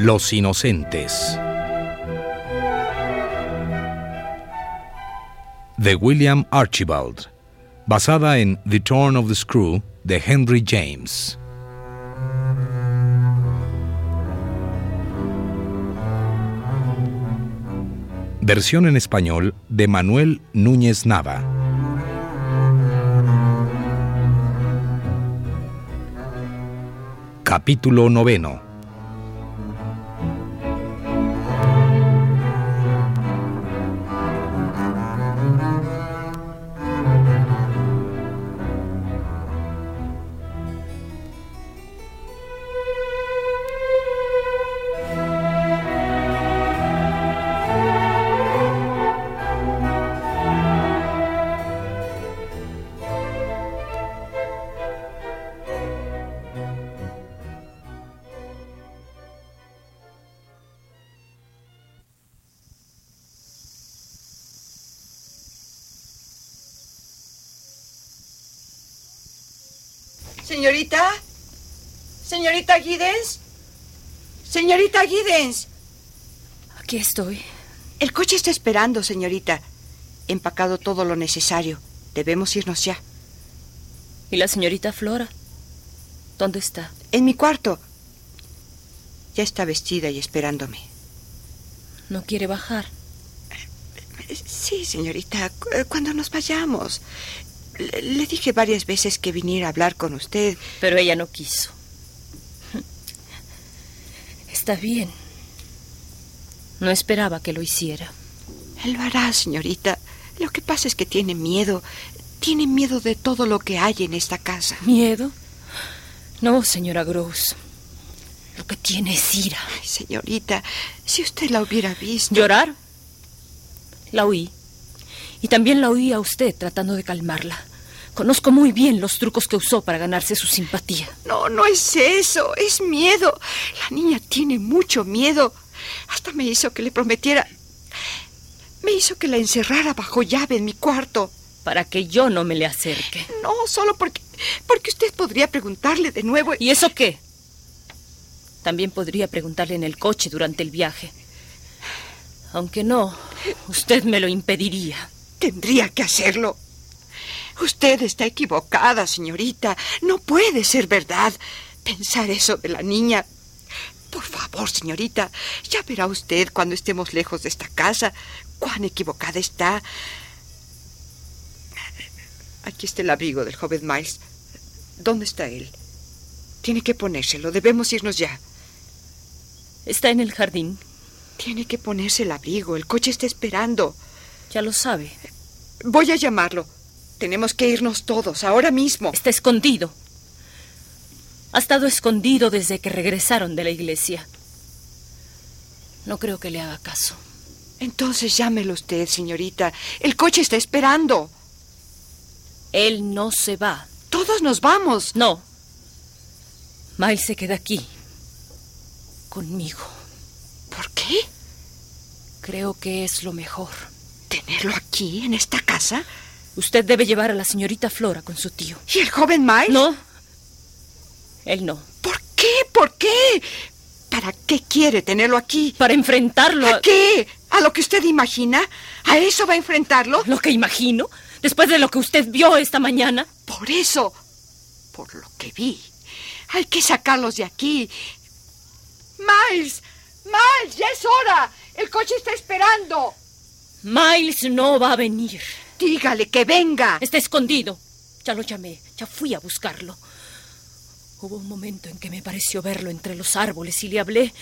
Los Inocentes. De William Archibald, basada en The Turn of the Screw de Henry James. Versión en español de Manuel Núñez Nava. Capítulo noveno. Señorita, señorita Giddens, señorita Giddens. Aquí estoy. El coche está esperando, señorita. He empacado todo lo necesario. Debemos irnos ya. ¿Y la señorita Flora? ¿Dónde está? En mi cuarto. Ya está vestida y esperándome. ¿No quiere bajar? Sí, señorita, cu- cuando nos vayamos. Le, le dije varias veces que viniera a hablar con usted. Pero ella no quiso. Está bien. No esperaba que lo hiciera. Él lo hará, señorita. Lo que pasa es que tiene miedo. Tiene miedo de todo lo que hay en esta casa. ¿Miedo? No, señora Gross. Lo que tiene es ira. Ay, señorita, si usted la hubiera visto. ¿Llorar? La oí. Y también la oí a usted tratando de calmarla. Conozco muy bien los trucos que usó para ganarse su simpatía. No, no es eso, es miedo. La niña tiene mucho miedo. Hasta me hizo que le prometiera. Me hizo que la encerrara bajo llave en mi cuarto. Para que yo no me le acerque. No, solo porque. porque usted podría preguntarle de nuevo. ¿Y eso qué? También podría preguntarle en el coche durante el viaje. Aunque no, usted me lo impediría. Tendría que hacerlo. Usted está equivocada, señorita. No puede ser verdad pensar eso de la niña. Por favor, señorita, ya verá usted cuando estemos lejos de esta casa cuán equivocada está. Aquí está el abrigo del joven Miles. ¿Dónde está él? Tiene que ponérselo. Debemos irnos ya. Está en el jardín. Tiene que ponerse el abrigo. El coche está esperando. Ya lo sabe. Voy a llamarlo. Tenemos que irnos todos, ahora mismo. Está escondido. Ha estado escondido desde que regresaron de la iglesia. No creo que le haga caso. Entonces llámelo usted, señorita. El coche está esperando. Él no se va. Todos nos vamos. No. Miles se queda aquí. Conmigo. ¿Por qué? Creo que es lo mejor. ¿Tenerlo aquí, en esta casa? Usted debe llevar a la señorita Flora con su tío. ¿Y el joven Miles? No. Él no. ¿Por qué? ¿Por qué? ¿Para qué quiere tenerlo aquí? Para enfrentarlo ¿A a... qué? ¿A lo que usted imagina? ¿A eso va a enfrentarlo? Lo que imagino. Después de lo que usted vio esta mañana. Por eso. Por lo que vi. Hay que sacarlos de aquí. Miles. Miles, ya es hora. El coche está esperando. Miles no va a venir. Dígale que venga. Está escondido. Ya lo llamé. Ya fui a buscarlo. Hubo un momento en que me pareció verlo entre los árboles y le hablé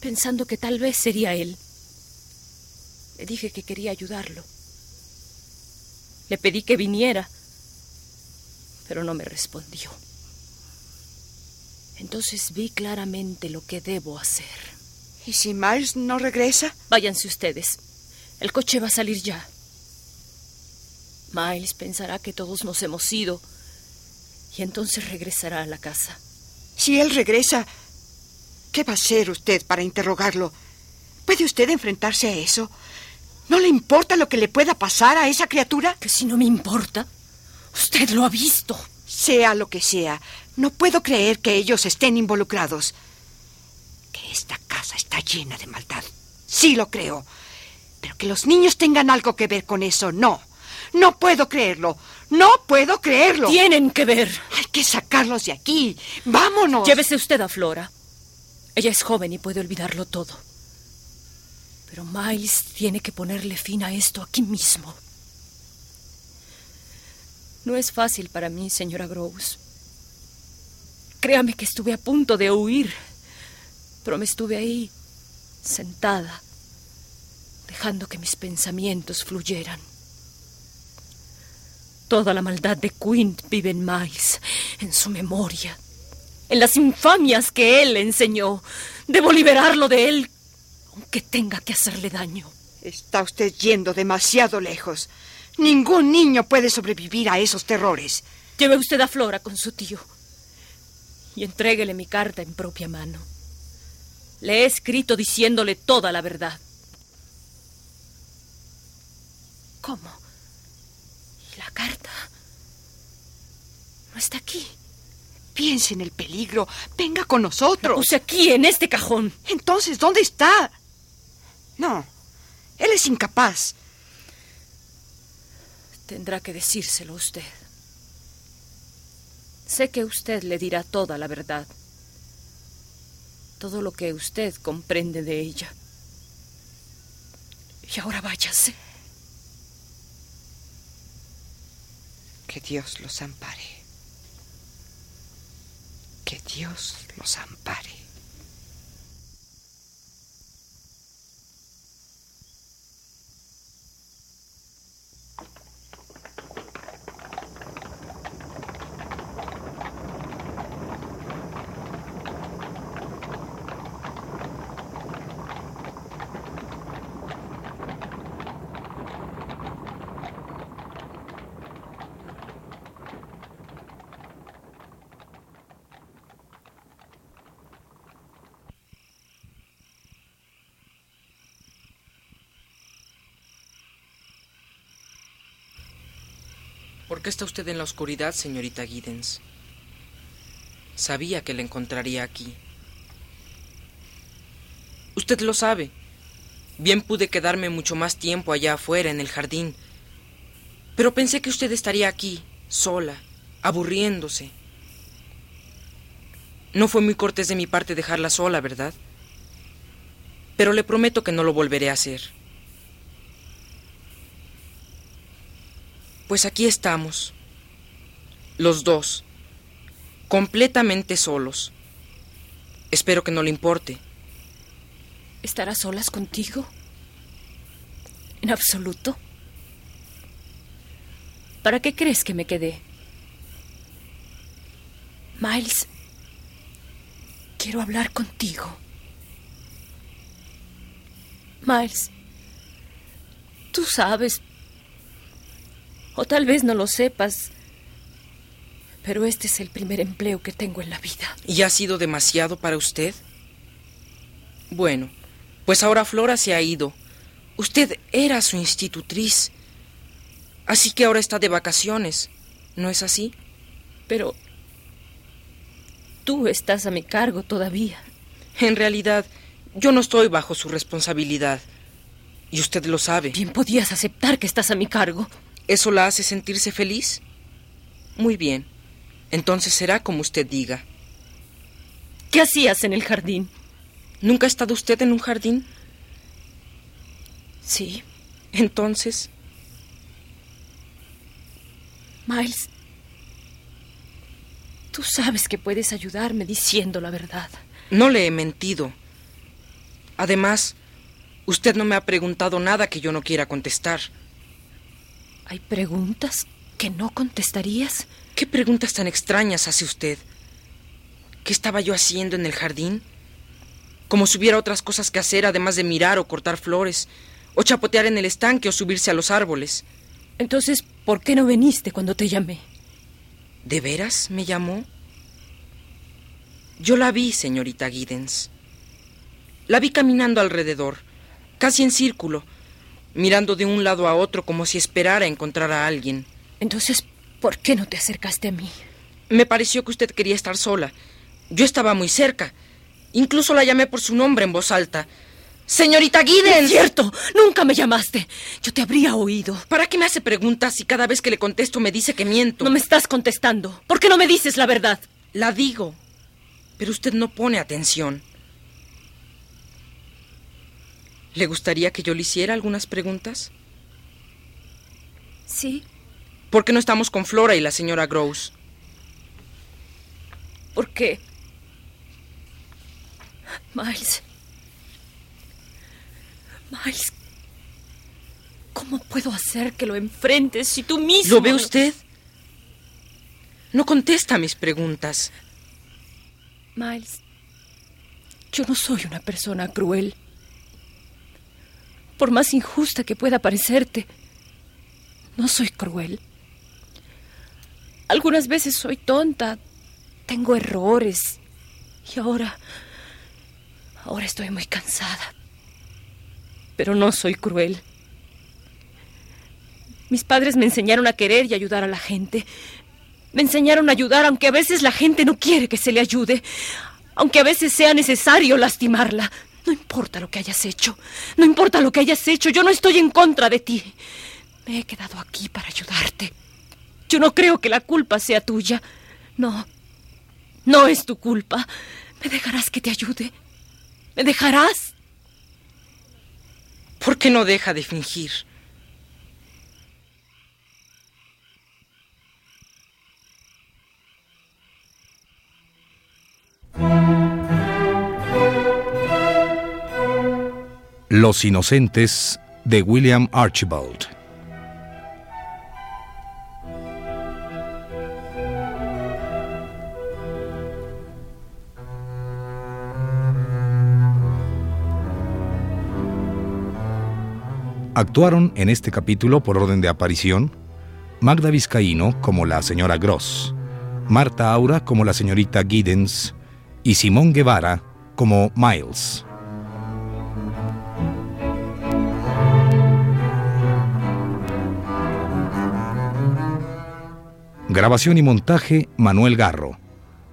pensando que tal vez sería él. Le dije que quería ayudarlo. Le pedí que viniera, pero no me respondió. Entonces vi claramente lo que debo hacer. ¿Y si Miles no regresa? Váyanse ustedes. El coche va a salir ya. Miles pensará que todos nos hemos ido y entonces regresará a la casa. Si él regresa, ¿qué va a hacer usted para interrogarlo? ¿Puede usted enfrentarse a eso? ¿No le importa lo que le pueda pasar a esa criatura? Que si no me importa, usted lo ha visto. Sea lo que sea, no puedo creer que ellos estén involucrados. Que Esta casa está llena de maldad. Sí lo creo. Pero que los niños tengan algo que ver con eso, no. No puedo creerlo. No puedo creerlo. Tienen que ver. Hay que sacarlos de aquí. Vámonos. Llévese usted a Flora. Ella es joven y puede olvidarlo todo. Pero Miles tiene que ponerle fin a esto aquí mismo. No es fácil para mí, señora Groves. Créame que estuve a punto de huir, pero me estuve ahí, sentada, dejando que mis pensamientos fluyeran. Toda la maldad de Quint vive en Miles, en su memoria, en las infamias que él le enseñó. Debo liberarlo de él, aunque tenga que hacerle daño. Está usted yendo demasiado lejos. Ningún niño puede sobrevivir a esos terrores. Lleve usted a Flora con su tío y entréguele mi carta en propia mano. Le he escrito diciéndole toda la verdad. ¿Cómo? ¿Y la carta? No está aquí. Piense en el peligro. Venga con nosotros. Puse aquí, en este cajón. Entonces, ¿dónde está? No, él es incapaz. Tendrá que decírselo usted. Sé que usted le dirá toda la verdad. Todo lo que usted comprende de ella. Y ahora váyase. Que Dios los ampare. Que Dios los ampare. ¿Por qué está usted en la oscuridad, señorita Giddens? Sabía que la encontraría aquí. Usted lo sabe. Bien pude quedarme mucho más tiempo allá afuera en el jardín. Pero pensé que usted estaría aquí, sola, aburriéndose. No fue muy cortés de mi parte dejarla sola, ¿verdad? Pero le prometo que no lo volveré a hacer. Pues aquí estamos, los dos, completamente solos. Espero que no le importe. ¿Estará solas contigo? ¿En absoluto? ¿Para qué crees que me quedé? Miles, quiero hablar contigo. Miles, tú sabes o tal vez no lo sepas, pero este es el primer empleo que tengo en la vida. ¿Y ha sido demasiado para usted? Bueno, pues ahora Flora se ha ido. Usted era su institutriz. Así que ahora está de vacaciones. ¿No es así? Pero tú estás a mi cargo todavía. En realidad, yo no estoy bajo su responsabilidad. Y usted lo sabe. Bien podías aceptar que estás a mi cargo. ¿Eso la hace sentirse feliz? Muy bien. Entonces será como usted diga. ¿Qué hacías en el jardín? ¿Nunca ha estado usted en un jardín? Sí. Entonces. Miles, tú sabes que puedes ayudarme diciendo la verdad. No le he mentido. Además, usted no me ha preguntado nada que yo no quiera contestar. ¿Hay preguntas que no contestarías? ¿Qué preguntas tan extrañas hace usted? ¿Qué estaba yo haciendo en el jardín? Como si hubiera otras cosas que hacer además de mirar o cortar flores, o chapotear en el estanque o subirse a los árboles. Entonces, ¿por qué no viniste cuando te llamé? ¿De veras me llamó? Yo la vi, señorita Giddens. La vi caminando alrededor, casi en círculo, mirando de un lado a otro como si esperara encontrar a alguien. Entonces, ¿por qué no te acercaste a mí? Me pareció que usted quería estar sola. Yo estaba muy cerca Incluso la llamé por su nombre en voz alta. Señorita Giddens. Es cierto, nunca me llamaste. Yo te habría oído. ¿Para qué me hace preguntas y cada vez que le contesto me dice que miento? No me estás contestando. ¿Por qué no me dices la verdad? La digo, pero usted no pone atención. ¿Le gustaría que yo le hiciera algunas preguntas? Sí. ¿Por qué no estamos con Flora y la señora Gross? ¿Por qué? Miles. Miles. ¿Cómo puedo hacer que lo enfrentes si tú mismo... ¿Lo ve usted? No contesta mis preguntas. Miles, yo no soy una persona cruel. Por más injusta que pueda parecerte, no soy cruel. Algunas veces soy tonta, tengo errores. Y ahora... Ahora estoy muy cansada. Pero no soy cruel. Mis padres me enseñaron a querer y ayudar a la gente. Me enseñaron a ayudar aunque a veces la gente no quiere que se le ayude. Aunque a veces sea necesario lastimarla. No importa lo que hayas hecho. No importa lo que hayas hecho. Yo no estoy en contra de ti. Me he quedado aquí para ayudarte. Yo no creo que la culpa sea tuya. No. No es tu culpa. ¿Me dejarás que te ayude? ¿Me dejarás? ¿Por qué no deja de fingir? Los Inocentes de William Archibald. Actuaron en este capítulo por orden de aparición Magda Vizcaíno como la señora Gross, Marta Aura como la señorita Giddens y Simón Guevara como Miles. Grabación y montaje Manuel Garro.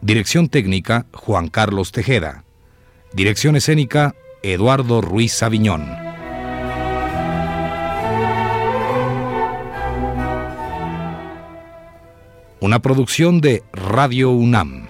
Dirección técnica Juan Carlos Tejeda. Dirección escénica Eduardo Ruiz Aviñón. Una producción de Radio UNAM.